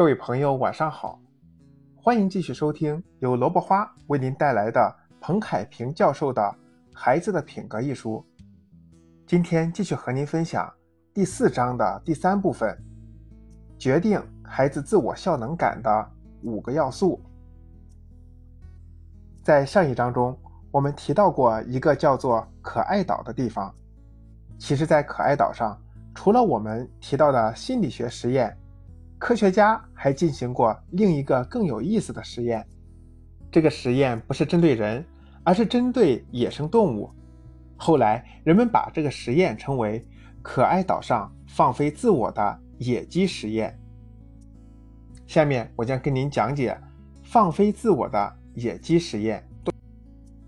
各位朋友，晚上好，欢迎继续收听由萝卜花为您带来的彭凯平教授的《孩子的品格》一书。今天继续和您分享第四章的第三部分，决定孩子自我效能感的五个要素。在上一章中，我们提到过一个叫做“可爱岛”的地方。其实，在可爱岛上，除了我们提到的心理学实验，科学家还进行过另一个更有意思的实验。这个实验不是针对人，而是针对野生动物。后来，人们把这个实验称为“可爱岛上放飞自我的野鸡实验”。下面，我将跟您讲解放飞自我的野鸡实验。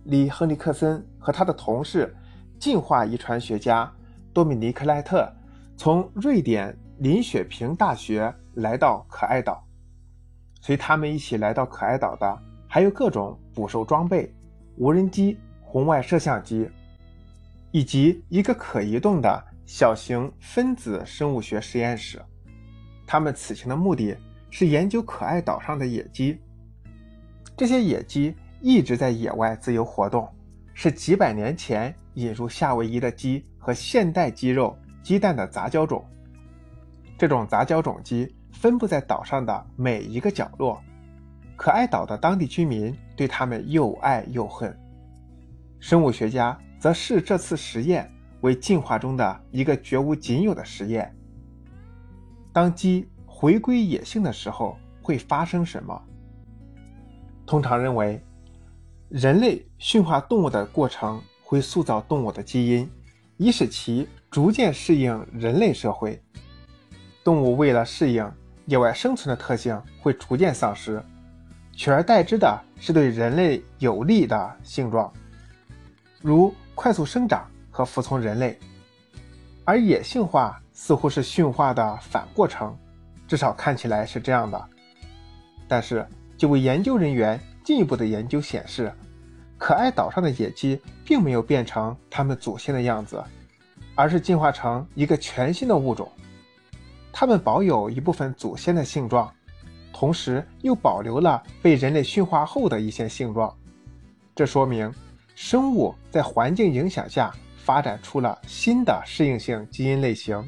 李亨利克森和他的同事，进化遗传学家。多米尼克·赖特从瑞典林雪平大学来到可爱岛，随他们一起来到可爱岛的还有各种捕兽装备、无人机、红外摄像机，以及一个可移动的小型分子生物学实验室。他们此行的目的是研究可爱岛上的野鸡。这些野鸡一直在野外自由活动，是几百年前引入夏威夷的鸡。和现代鸡肉、鸡蛋的杂交种，这种杂交种鸡分布在岛上的每一个角落。可爱岛的当地居民对它们又爱又恨。生物学家则视这次实验为进化中的一个绝无仅有的实验。当鸡回归野性的时候会发生什么？通常认为，人类驯化动物的过程会塑造动物的基因。以使其逐渐适应人类社会。动物为了适应野外生存的特性，会逐渐丧失，取而代之的是对人类有利的性状，如快速生长和服从人类。而野性化似乎是驯化的反过程，至少看起来是这样的。但是，几位研究人员进一步的研究显示。可爱岛上的野鸡并没有变成它们祖先的样子，而是进化成一个全新的物种。它们保有一部分祖先的性状，同时又保留了被人类驯化后的一些性状。这说明生物在环境影响下发展出了新的适应性基因类型。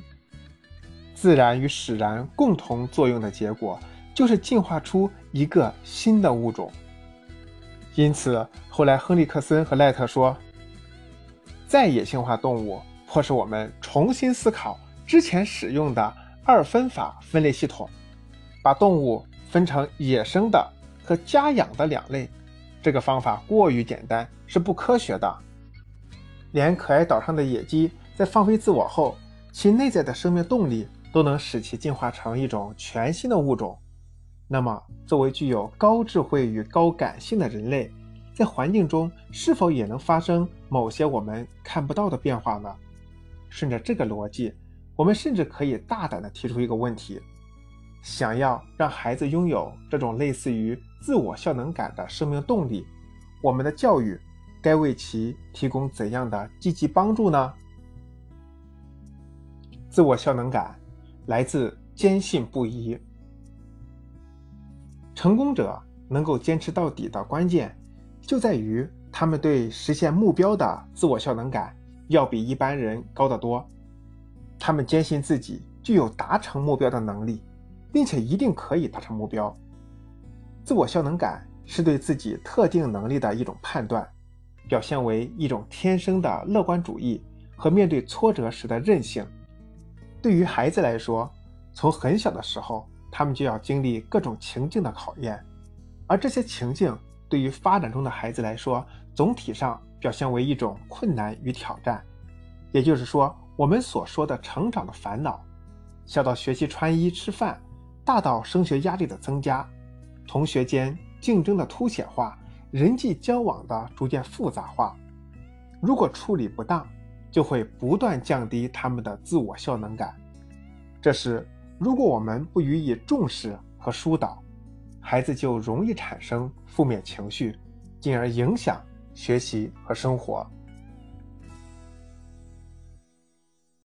自然与使然共同作用的结果，就是进化出一个新的物种。因此，后来亨利克森和赖特说，再野性化动物迫使我们重新思考之前使用的二分法分类系统，把动物分成野生的和家养的两类。这个方法过于简单，是不科学的。连可爱岛上的野鸡在放飞自我后，其内在的生命动力都能使其进化成一种全新的物种。那么，作为具有高智慧与高感性的人类，在环境中是否也能发生某些我们看不到的变化呢？顺着这个逻辑，我们甚至可以大胆地提出一个问题：想要让孩子拥有这种类似于自我效能感的生命动力，我们的教育该为其提供怎样的积极帮助呢？自我效能感来自坚信不疑。成功者能够坚持到底的关键，就在于他们对实现目标的自我效能感要比一般人高得多。他们坚信自己具有达成目标的能力，并且一定可以达成目标。自我效能感是对自己特定能力的一种判断，表现为一种天生的乐观主义和面对挫折时的韧性。对于孩子来说，从很小的时候。他们就要经历各种情境的考验，而这些情境对于发展中的孩子来说，总体上表现为一种困难与挑战。也就是说，我们所说的成长的烦恼，小到学习穿衣吃饭，大到升学压力的增加，同学间竞争的凸显化，人际交往的逐渐复杂化，如果处理不当，就会不断降低他们的自我效能感。这时。如果我们不予以重视和疏导，孩子就容易产生负面情绪，进而影响学习和生活。